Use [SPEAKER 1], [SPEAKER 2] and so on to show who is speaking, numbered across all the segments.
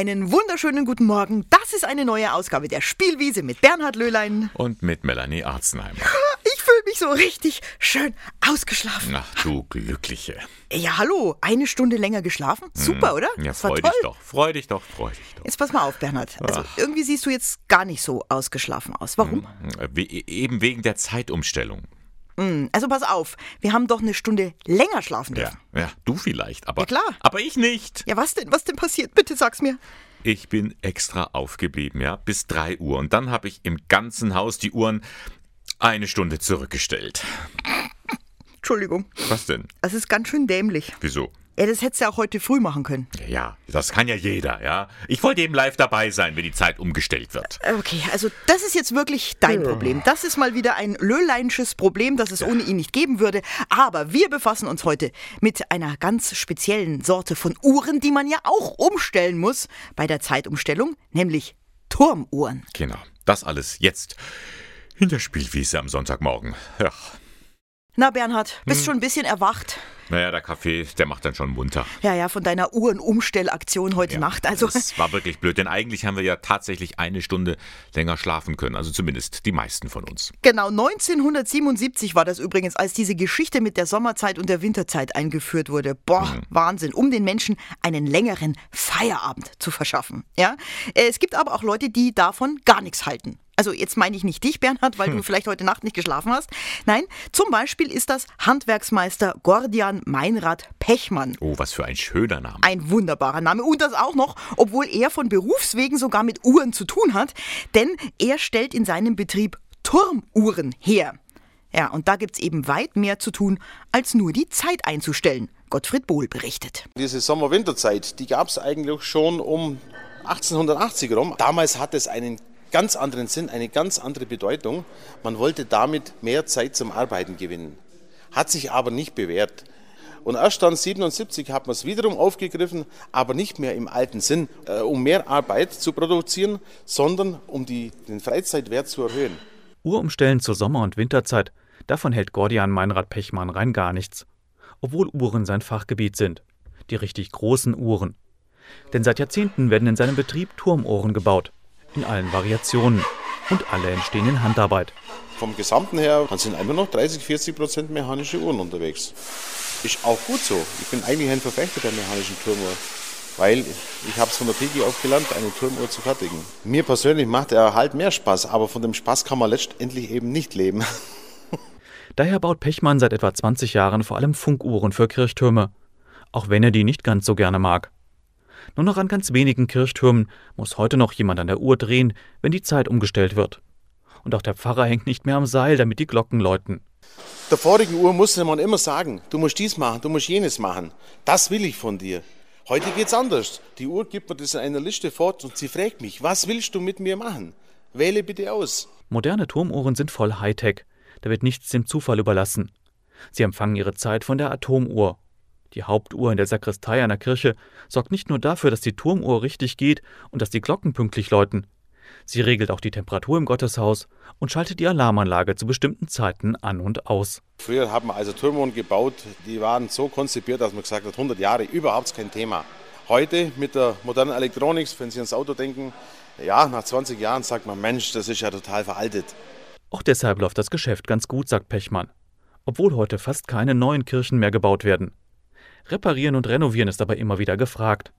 [SPEAKER 1] Einen wunderschönen guten Morgen. Das ist eine neue Ausgabe der Spielwiese mit Bernhard Löhlein.
[SPEAKER 2] Und mit Melanie Arzenheimer.
[SPEAKER 1] Ich fühle mich so richtig schön ausgeschlafen.
[SPEAKER 2] Ach du Glückliche.
[SPEAKER 1] Ja, hallo. Eine Stunde länger geschlafen? Super, oder?
[SPEAKER 2] Ja, freu dich doch, freu dich doch, freu dich doch.
[SPEAKER 1] Jetzt pass mal auf, Bernhard. Also irgendwie siehst du jetzt gar nicht so ausgeschlafen aus. Warum?
[SPEAKER 2] We eben wegen der Zeitumstellung.
[SPEAKER 1] Also pass auf. Wir haben doch eine Stunde länger schlafen
[SPEAKER 2] Ja,
[SPEAKER 1] dürfen.
[SPEAKER 2] ja, du vielleicht, aber,
[SPEAKER 1] Ja, klar.
[SPEAKER 2] aber ich nicht.
[SPEAKER 1] Ja, was denn? Was denn passiert? Bitte sag's mir.
[SPEAKER 2] Ich bin extra aufgeblieben, ja, bis 3 Uhr. Und dann habe ich im ganzen Haus die Uhren eine Stunde zurückgestellt.
[SPEAKER 1] Entschuldigung.
[SPEAKER 2] Was denn?
[SPEAKER 1] Das ist ganz schön dämlich.
[SPEAKER 2] Wieso?
[SPEAKER 1] Ja, das hättest du ja auch heute früh machen können.
[SPEAKER 2] Ja, das kann ja jeder, ja. Ich wollte eben live dabei sein, wenn die Zeit umgestellt wird.
[SPEAKER 1] Okay, also das ist jetzt wirklich dein Problem. Das ist mal wieder ein Löhleinsches Problem, das es ohne ihn nicht geben würde. Aber wir befassen uns heute mit einer ganz speziellen Sorte von Uhren, die man ja auch umstellen muss bei der Zeitumstellung, nämlich Turmuhren.
[SPEAKER 2] Genau, das alles jetzt in der Spielwiese am Sonntagmorgen. Ja.
[SPEAKER 1] Na Bernhard, bist schon ein bisschen erwacht?
[SPEAKER 2] Naja, der Kaffee, der macht dann schon munter.
[SPEAKER 1] Ja, ja, von deiner Uhrenumstellaktion heute Nacht. Also
[SPEAKER 2] Das war wirklich blöd, denn eigentlich haben wir ja tatsächlich eine Stunde länger schlafen können. Also zumindest die meisten von uns.
[SPEAKER 1] Genau, 1977 war das übrigens, als diese Geschichte mit der Sommerzeit und der Winterzeit eingeführt wurde. Boah, Wahnsinn, um den Menschen einen längeren Feierabend zu verschaffen. Ja? Äh, Es gibt aber auch Leute, die davon gar nichts halten. Also jetzt meine ich nicht dich, Bernhard, weil du vielleicht heute Nacht nicht geschlafen hast. Nein, zum Beispiel ist das Handwerksmeister Gordian Meinrad Pechmann.
[SPEAKER 2] Oh, was für ein schöner Name.
[SPEAKER 1] Ein wunderbarer Name. Und das auch noch, obwohl er von Berufswegen sogar mit Uhren zu tun hat. Denn er stellt in seinem Betrieb Turmuhren her. Ja, und da gibt's eben weit mehr zu tun, als nur die Zeit einzustellen. Gottfried Bohl berichtet.
[SPEAKER 3] Diese Sommer-Winterzeit, die gab es eigentlich schon um 1880 rum. Damals hat es einen ganz anderen Sinn, eine ganz andere Bedeutung. Man wollte damit mehr Zeit zum Arbeiten gewinnen. Hat sich aber nicht bewährt. Und erst dann 77 hat man es wiederum aufgegriffen, aber nicht mehr im alten Sinn, äh, um mehr Arbeit zu produzieren, sondern um die, den Freizeitwert zu erhöhen.
[SPEAKER 4] Uhrumstellen zur Sommer- und Winterzeit, davon hält Gordian Meinrad Pechmann rein gar nichts. Obwohl Uhren sein Fachgebiet sind. Die richtig großen Uhren. Denn seit Jahrzehnten werden in seinem Betrieb Turmuhren gebaut. In allen Variationen. Und alle entstehen in Handarbeit.
[SPEAKER 3] Vom Gesamten her sind immer noch 30, 40 Prozent mechanische Uhren unterwegs. Ist auch gut so. Ich bin eigentlich ein Verfechter der mechanischen Turmuhr, weil ich habe es von der Piki auf gelernt, eine Turmuhr zu fertigen. Mir persönlich macht der Erhalt mehr Spaß, aber von dem Spaß kann man letztendlich eben nicht leben.
[SPEAKER 4] Daher baut Pechmann seit etwa 20 Jahren vor allem Funkuhren für Kirchtürme. Auch wenn er die nicht ganz so gerne mag. Nur noch an ganz wenigen Kirchtürmen muss heute noch jemand an der Uhr drehen, wenn die Zeit umgestellt wird. Und auch der Pfarrer hängt nicht mehr am Seil, damit die Glocken läuten.
[SPEAKER 3] Der vorigen Uhr musste man immer sagen, du musst dies machen, du musst jenes machen. Das will ich von dir. Heute geht's anders. Die Uhr gibt mir das in einer Liste fort und sie fragt mich, was willst du mit mir machen? Wähle bitte aus.
[SPEAKER 4] Moderne Turmuhren sind voll Hightech. Da wird nichts dem Zufall überlassen. Sie empfangen ihre Zeit von der Atomuhr. Die Hauptuhr in der Sakristei einer Kirche sorgt nicht nur dafür, dass die Turmuhr richtig geht und dass die Glocken pünktlich läuten. Sie regelt auch die Temperatur im Gotteshaus und schaltet die Alarmanlage zu bestimmten Zeiten an und aus.
[SPEAKER 3] Früher haben wir also Turmuhren gebaut, die waren so konzipiert, dass man gesagt hat, 100 Jahre, überhaupt kein Thema. Heute mit der modernen Elektronik, wenn Sie ans Auto denken, ja, nach 20 Jahren sagt man, Mensch, das ist ja total veraltet.
[SPEAKER 4] Auch deshalb läuft das Geschäft ganz gut, sagt Pechmann. Obwohl heute fast keine neuen Kirchen mehr gebaut werden. Reparieren und renovieren ist aber immer wieder gefragt.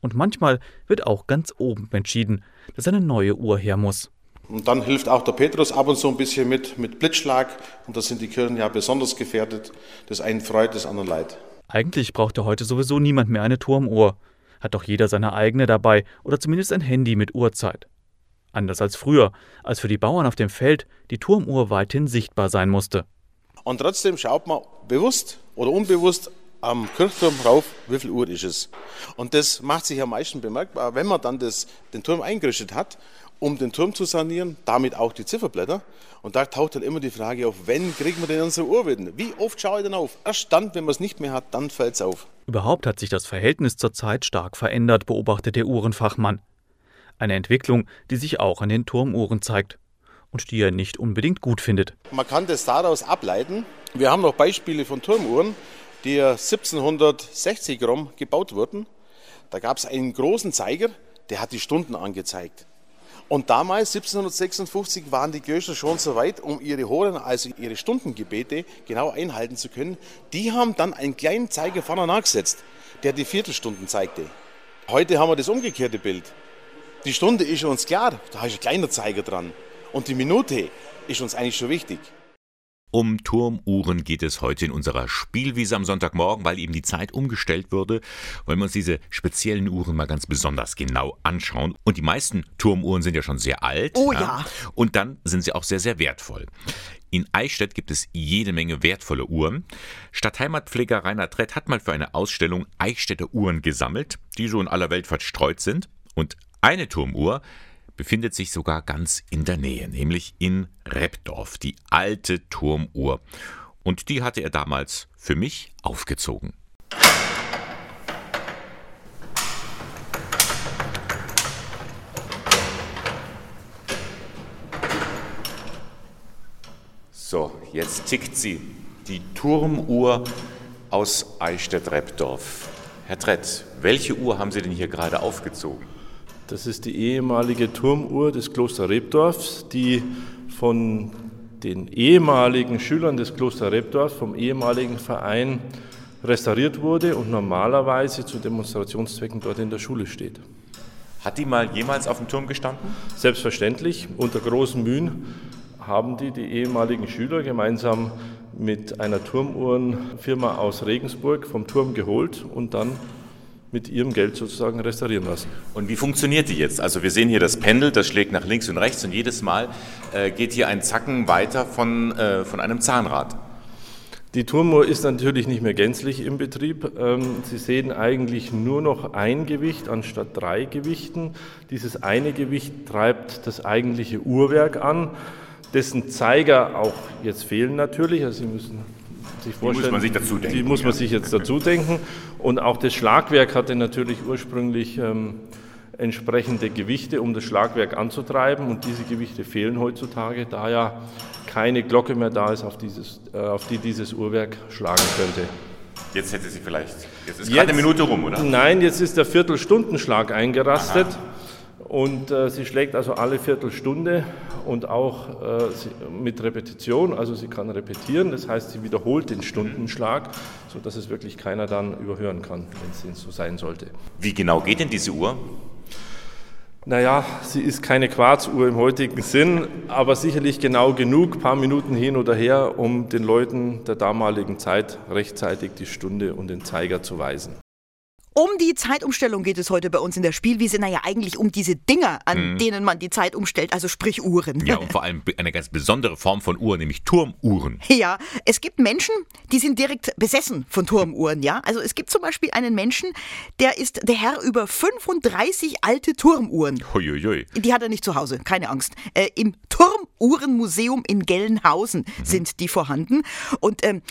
[SPEAKER 4] Und manchmal wird auch ganz oben entschieden, dass eine neue Uhr her muss.
[SPEAKER 3] Und dann hilft auch der Petrus ab und zu ein bisschen mit, mit Blitzschlag. Und da sind die Kirchen ja besonders gefährdet. Das einen freut, das anderen leid.
[SPEAKER 4] Eigentlich braucht ja heute sowieso niemand mehr eine Turmuhr. Hat doch jeder seine eigene dabei oder zumindest ein Handy mit Uhrzeit. Anders als früher, als für die Bauern auf dem Feld die Turmuhr weithin sichtbar sein musste.
[SPEAKER 3] Und trotzdem schaut man bewusst oder unbewusst am Kirchturm rauf, wie viel Uhr ist es. Und das macht sich am meisten bemerkbar, wenn man dann das, den Turm eingerichtet hat, um den Turm zu sanieren, damit auch die Zifferblätter. Und da taucht dann immer die Frage auf, wenn kriegen wir denn unsere Uhr wieder? Wie oft schaue ich denn auf? Erst dann, wenn man es nicht mehr hat, dann fällt es auf.
[SPEAKER 4] Überhaupt hat sich das Verhältnis zur Zeit stark verändert, beobachtet der Uhrenfachmann. Eine Entwicklung, die sich auch an den Turmuhren zeigt und die er nicht unbedingt gut findet.
[SPEAKER 3] Man kann das daraus ableiten. Wir haben noch Beispiele von Turmuhren, die 1760 rum gebaut wurden. Da gab es einen großen Zeiger, der hat die Stunden angezeigt. Und damals, 1756, waren die Göscher schon so weit, um ihre Horen, also ihre Stundengebete, genau einhalten zu können. Die haben dann einen kleinen Zeiger vorne nachgesetzt, der die Viertelstunden zeigte. Heute haben wir das umgekehrte Bild. Die Stunde ist uns klar, da ist ein kleiner Zeiger dran. Und die Minute ist uns eigentlich schon wichtig.
[SPEAKER 2] Um Turmuhren geht es heute in unserer Spielwiese am Sonntagmorgen, weil eben die Zeit umgestellt wurde. Wollen wir uns diese speziellen Uhren mal ganz besonders genau anschauen. Und die meisten Turmuhren sind ja schon sehr alt.
[SPEAKER 1] Oh ja. ja.
[SPEAKER 2] Und dann sind sie auch sehr, sehr wertvoll. In Eichstätt gibt es jede Menge wertvolle Uhren. Stadtheimatpfleger Rainer Trett hat mal für eine Ausstellung Eichstätter Uhren gesammelt, die so in aller Welt verstreut sind. Und eine Turmuhr befindet sich sogar ganz in der Nähe, nämlich in Repdorf, die alte Turmuhr. Und die hatte er damals für mich aufgezogen. So, jetzt tickt sie. Die Turmuhr aus Eichstätt-Repdorf. Herr Trett, welche Uhr haben Sie denn hier gerade aufgezogen?
[SPEAKER 5] Das ist die ehemalige Turmuhr des Kloster Rebdorfs, die von den ehemaligen Schülern des Kloster Rebdorf, vom ehemaligen Verein restauriert wurde und normalerweise zu Demonstrationszwecken dort in der Schule steht.
[SPEAKER 2] Hat die mal jemals auf dem Turm gestanden?
[SPEAKER 5] Selbstverständlich. Unter großen Mühen haben die die ehemaligen Schüler gemeinsam mit einer Turmuhrenfirma aus Regensburg vom Turm geholt und dann mit ihrem Geld sozusagen restaurieren lassen.
[SPEAKER 2] Und wie funktioniert die jetzt? Also wir sehen hier das Pendel, das schlägt nach links und rechts und jedes Mal äh, geht hier ein Zacken weiter von, äh, von einem Zahnrad.
[SPEAKER 5] Die Turmuhr ist natürlich nicht mehr gänzlich im Betrieb. Ähm, Sie sehen eigentlich nur noch ein Gewicht anstatt drei Gewichten. Dieses eine Gewicht treibt das eigentliche Uhrwerk an, dessen Zeiger auch jetzt fehlen natürlich. Also Sie müssen sich vorstellen. Die muss man sich dazu denken. Die muss man sich jetzt dazu denken. Und auch das Schlagwerk hatte natürlich ursprünglich ähm, entsprechende Gewichte, um das Schlagwerk anzutreiben. Und diese Gewichte fehlen heutzutage, da ja keine Glocke mehr da ist, auf, dieses, äh, auf die dieses Uhrwerk schlagen könnte.
[SPEAKER 2] Jetzt hätte sie vielleicht. Jetzt ist gerade eine Minute rum, oder?
[SPEAKER 5] Nein, jetzt ist der Viertelstundenschlag eingerastet. Aha. Und äh, sie schlägt also alle Viertelstunde und auch äh, mit Repetition, also sie kann repetieren, das heißt, sie wiederholt den Stundenschlag, sodass es wirklich keiner dann überhören kann, wenn es so sein sollte.
[SPEAKER 2] Wie genau geht denn diese Uhr?
[SPEAKER 5] Naja, sie ist keine Quarzuhr im heutigen Sinn, aber sicherlich genau genug, paar Minuten hin oder her, um den Leuten der damaligen Zeit rechtzeitig die Stunde und den Zeiger zu weisen.
[SPEAKER 1] Um die Zeitumstellung geht es heute bei uns in der Spielwiese. Naja, eigentlich um diese Dinger, an mhm. denen man die Zeit umstellt, also sprich Uhren.
[SPEAKER 2] Ja, und vor allem eine ganz besondere Form von Uhr, nämlich Turmuhren.
[SPEAKER 1] Ja, es gibt Menschen, die sind direkt besessen von Turmuhren, ja. Also es gibt zum Beispiel einen Menschen, der ist der Herr über 35 alte Turmuhren.
[SPEAKER 2] Huiuiui.
[SPEAKER 1] Die hat er nicht zu Hause, keine Angst. Äh, Im Turmuhrenmuseum in Gelnhausen mhm. sind die vorhanden. Und ähm,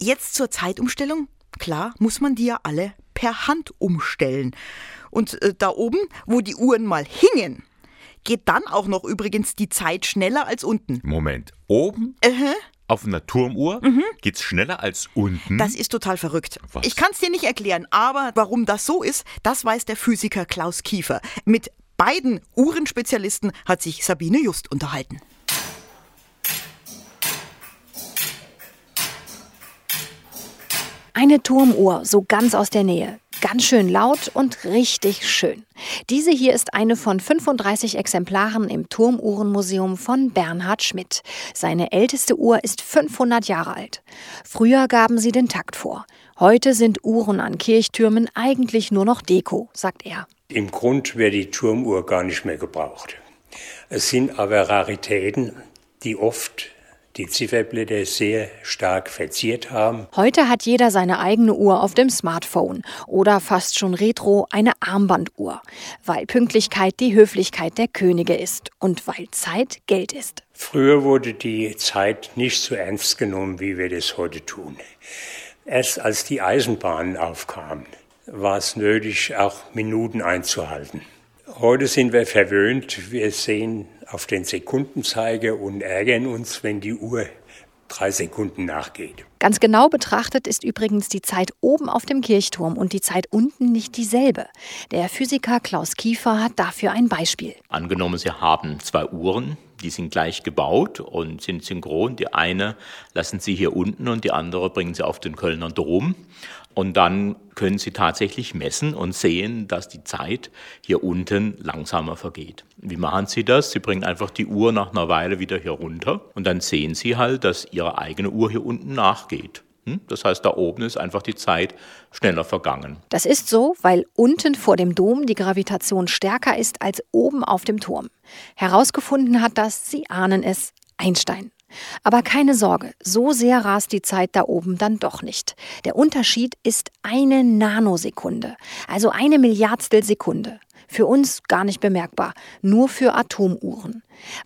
[SPEAKER 1] jetzt zur Zeitumstellung. Klar, muss man die ja alle per Hand umstellen. Und äh, da oben, wo die Uhren mal hingen, geht dann auch noch übrigens die Zeit schneller als unten.
[SPEAKER 2] Moment, oben? Uh -huh. Auf einer Turmuhr mhm. es schneller als unten.
[SPEAKER 1] Das ist total verrückt. Was? Ich kann es dir nicht erklären, aber warum das so ist, das weiß der Physiker Klaus Kiefer. Mit beiden Uhrenspezialisten hat sich Sabine Just unterhalten.
[SPEAKER 6] Eine Turmuhr, so ganz aus der Nähe. Ganz schön laut und richtig schön. Diese hier ist eine von 35 Exemplaren im Turmuhrenmuseum von Bernhard Schmidt. Seine älteste Uhr ist 500 Jahre alt. Früher gaben sie den Takt vor. Heute sind Uhren an Kirchtürmen eigentlich nur noch Deko, sagt er.
[SPEAKER 7] Im Grund wird die Turmuhr gar nicht mehr gebraucht. Es sind aber Raritäten, die oft die Zifferblätter sehr stark verziert haben.
[SPEAKER 6] Heute hat jeder seine eigene Uhr auf dem Smartphone oder fast schon retro eine Armbanduhr, weil Pünktlichkeit die Höflichkeit der Könige ist und weil Zeit Geld ist.
[SPEAKER 7] Früher wurde die Zeit nicht so ernst genommen, wie wir das heute tun. Erst als die Eisenbahnen aufkamen, war es nötig, auch Minuten einzuhalten. Heute sind wir verwöhnt. Wir sehen auf den Sekundenzeiger und ärgern uns, wenn die Uhr drei Sekunden nachgeht.
[SPEAKER 6] Ganz genau betrachtet ist übrigens die Zeit oben auf dem Kirchturm und die Zeit unten nicht dieselbe. Der Physiker Klaus Kiefer hat dafür ein Beispiel.
[SPEAKER 8] Angenommen, Sie haben zwei Uhren, die sind gleich gebaut und sind synchron. Die eine lassen Sie hier unten und die andere bringen Sie auf den Kölner Dom. Und dann können Sie tatsächlich messen und sehen, dass die Zeit hier unten langsamer vergeht. Wie machen Sie das? Sie bringen einfach die Uhr nach einer Weile wieder hier runter und dann sehen Sie halt, dass Ihre eigene Uhr hier unten nachgeht. Hm? Das heißt, da oben ist einfach die Zeit schneller vergangen.
[SPEAKER 6] Das ist so, weil unten vor dem Dom die Gravitation stärker ist als oben auf dem Turm. Herausgefunden hat das, Sie ahnen es, Einstein. Aber keine Sorge, so sehr rast die Zeit da oben dann doch nicht. Der Unterschied ist eine Nanosekunde, also eine Milliardstel Sekunde. Für uns gar nicht bemerkbar, nur für Atomuhren.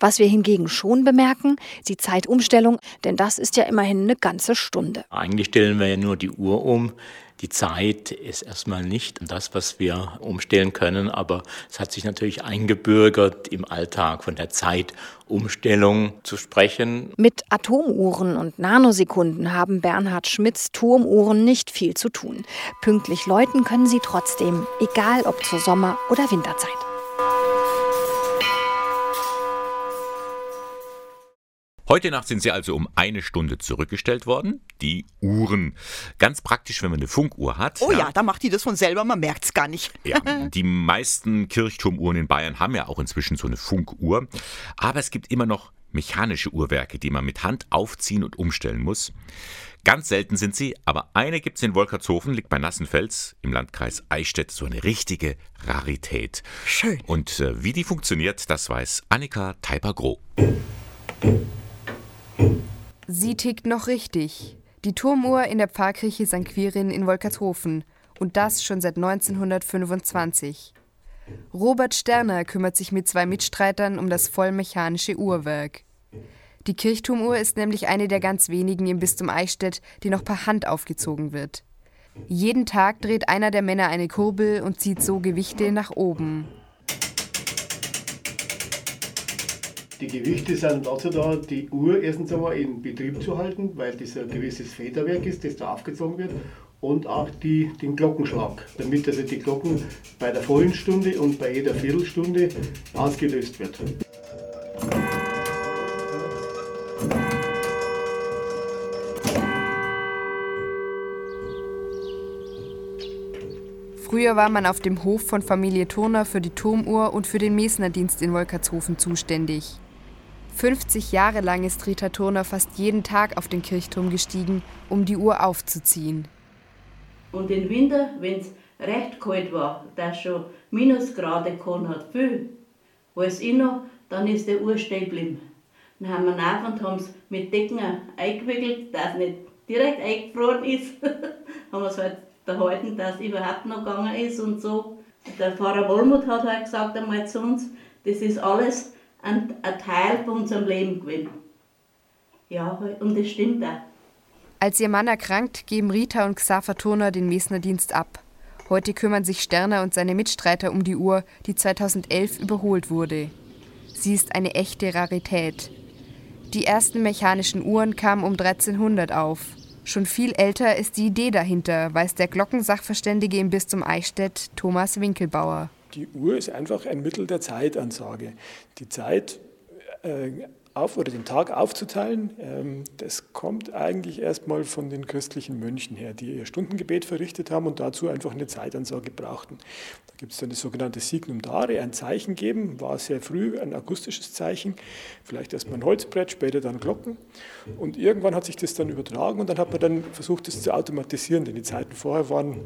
[SPEAKER 6] Was wir hingegen schon bemerken, die Zeitumstellung, denn das ist ja immerhin eine ganze Stunde.
[SPEAKER 8] Eigentlich stellen wir ja nur die Uhr um. Die Zeit ist erstmal nicht das, was wir umstellen können, aber es hat sich natürlich eingebürgert, im Alltag von der Zeitumstellung zu sprechen.
[SPEAKER 6] Mit Atomuhren und Nanosekunden haben Bernhard Schmidts Turmuhren nicht viel zu tun. Pünktlich läuten können sie trotzdem, egal ob zur Sommer- oder Winterzeit.
[SPEAKER 2] Heute Nacht sind sie also um eine Stunde zurückgestellt worden. Die Uhren. Ganz praktisch, wenn man eine Funkuhr hat.
[SPEAKER 1] Oh ja, ja da macht die das von selber, man merkt es gar nicht.
[SPEAKER 2] ja, die meisten Kirchturmuhren in Bayern haben ja auch inzwischen so eine Funkuhr. Aber es gibt immer noch mechanische Uhrwerke, die man mit Hand aufziehen und umstellen muss. Ganz selten sind sie, aber eine gibt es in Wolkertshofen, liegt bei Nassenfels im Landkreis Eichstätt, so eine richtige Rarität.
[SPEAKER 1] Schön.
[SPEAKER 2] Und äh, wie die funktioniert, das weiß Annika Teiper-Groh.
[SPEAKER 9] Sie tickt noch richtig. Die Turmuhr in der Pfarrkirche St. Quirin in Wolkertshofen. Und das schon seit 1925. Robert Sterner kümmert sich mit zwei Mitstreitern um das vollmechanische Uhrwerk. Die Kirchturmuhr ist nämlich eine der ganz wenigen im Bistum Eichstätt, die noch per Hand aufgezogen wird. Jeden Tag dreht einer der Männer eine Kurbel und zieht so Gewichte nach oben.
[SPEAKER 10] Die Gewichte sind dazu da, die Uhr erstens einmal in Betrieb zu halten, weil das ein gewisses Federwerk ist, das da aufgezogen wird, und auch die, den Glockenschlag, damit also die Glocken bei der vollen Stunde und bei jeder Viertelstunde ausgelöst wird.
[SPEAKER 9] Früher war man auf dem Hof von Familie Turner für die Turmuhr und für den Mesnerdienst in Wolkertshofen zuständig. 50 Jahre lang ist Rita Turner fast jeden Tag auf den Kirchturm gestiegen, um die Uhr aufzuziehen.
[SPEAKER 11] Und im Winter, wenn es recht kalt war, dass schon Minusgrade gehabt hat, viel, weiß ich noch, dann ist der Uhr stehen geblieben. Dann haben wir nach und haben es mit Decken eingewickelt, dass es nicht direkt eingefroren ist. haben wir es halt behalten, dass es überhaupt noch gegangen ist und so. Der Pfarrer Wollmuth hat halt gesagt einmal zu uns, das ist alles ein, ein Teil von unserem Leben gewesen. Ja, und das stimmt auch.
[SPEAKER 9] Als ihr Mann erkrankt, geben Rita und Xaver Turner den Mesnerdienst ab. Heute kümmern sich Sterner und seine Mitstreiter um die Uhr, die 2011 überholt wurde. Sie ist eine echte Rarität. Die ersten mechanischen Uhren kamen um 1300 auf. Schon viel älter ist die Idee dahinter, weiß der Glockensachverständige im Bistum Eichstätt, Thomas Winkelbauer.
[SPEAKER 12] Die Uhr ist einfach ein Mittel der Zeitansage. Die Zeit äh, auf oder den Tag aufzuteilen, ähm, das kommt eigentlich erstmal von den christlichen Mönchen her, die ihr Stundengebet verrichtet haben und dazu einfach eine Zeitansage brauchten. Da gibt es dann das sogenannte Signum Dare, ein Zeichen geben, war sehr früh ein akustisches Zeichen, vielleicht erstmal ein Holzbrett, später dann Glocken. Und irgendwann hat sich das dann übertragen und dann hat man dann versucht, das zu automatisieren, denn die Zeiten vorher waren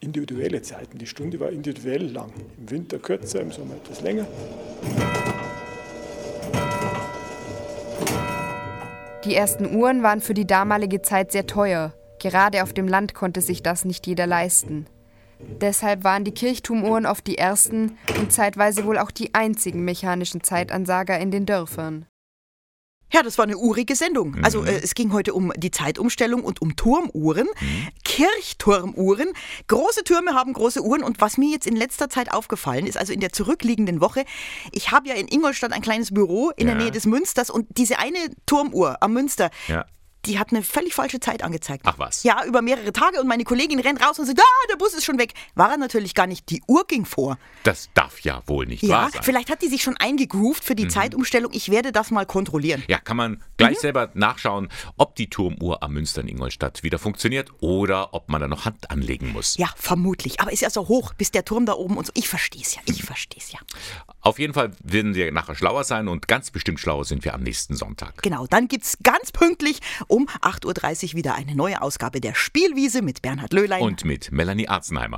[SPEAKER 12] individuelle Zeiten. Die Stunde war individuell lang. Im Winter kürzer, im Sommer etwas länger.
[SPEAKER 9] Die ersten Uhren waren für die damalige Zeit sehr teuer. Gerade auf dem Land konnte sich das nicht jeder leisten. Deshalb waren die Kirchturmuhren oft die ersten und zeitweise wohl auch die einzigen mechanischen Zeitansager in den Dörfern.
[SPEAKER 1] Ja, das war eine urige Sendung. Mhm. Also äh, es ging heute um die Zeitumstellung und um Turmuhren, mhm. Kirchturmuhren. Große Türme haben große Uhren und was mir jetzt in letzter Zeit aufgefallen ist, also in der zurückliegenden Woche, ich habe ja in Ingolstadt ein kleines Büro in ja. der Nähe des Münsters und diese eine Turmuhr am Münster, ja die hat eine völlig falsche Zeit angezeigt.
[SPEAKER 2] Ach was.
[SPEAKER 1] Ja, über mehrere Tage und meine Kollegin rennt raus und sagt, ah, der Bus ist schon weg. War er natürlich gar nicht, die Uhr ging vor.
[SPEAKER 2] Das darf ja wohl nicht
[SPEAKER 1] Ja,
[SPEAKER 2] wahr sein.
[SPEAKER 1] vielleicht hat die sich schon eingegroovt für die
[SPEAKER 2] Mhm.
[SPEAKER 1] Zeitumstellung. Ich werde das mal kontrollieren.
[SPEAKER 2] Ja, kann man gleich
[SPEAKER 1] Mhm.
[SPEAKER 2] selber nachschauen, ob die Turmuhr am Münster in Ingolstadt wieder funktioniert oder ob man da noch Hand anlegen muss.
[SPEAKER 1] Ja, vermutlich. Aber ist ja so hoch, bis der Turm da oben und so. Ich versteh's ja, ich versteh's ja.
[SPEAKER 2] Auf jeden Fall werden wir nachher schlauer sein und ganz bestimmt schlauer sind wir am nächsten Sonntag.
[SPEAKER 1] Genau, dann gibt's ganz pünktlich um 8.30 Uhr wieder eine neue Ausgabe der Spielwiese mit Bernhard Löhlein.
[SPEAKER 2] Und mit Melanie Arzenheimer.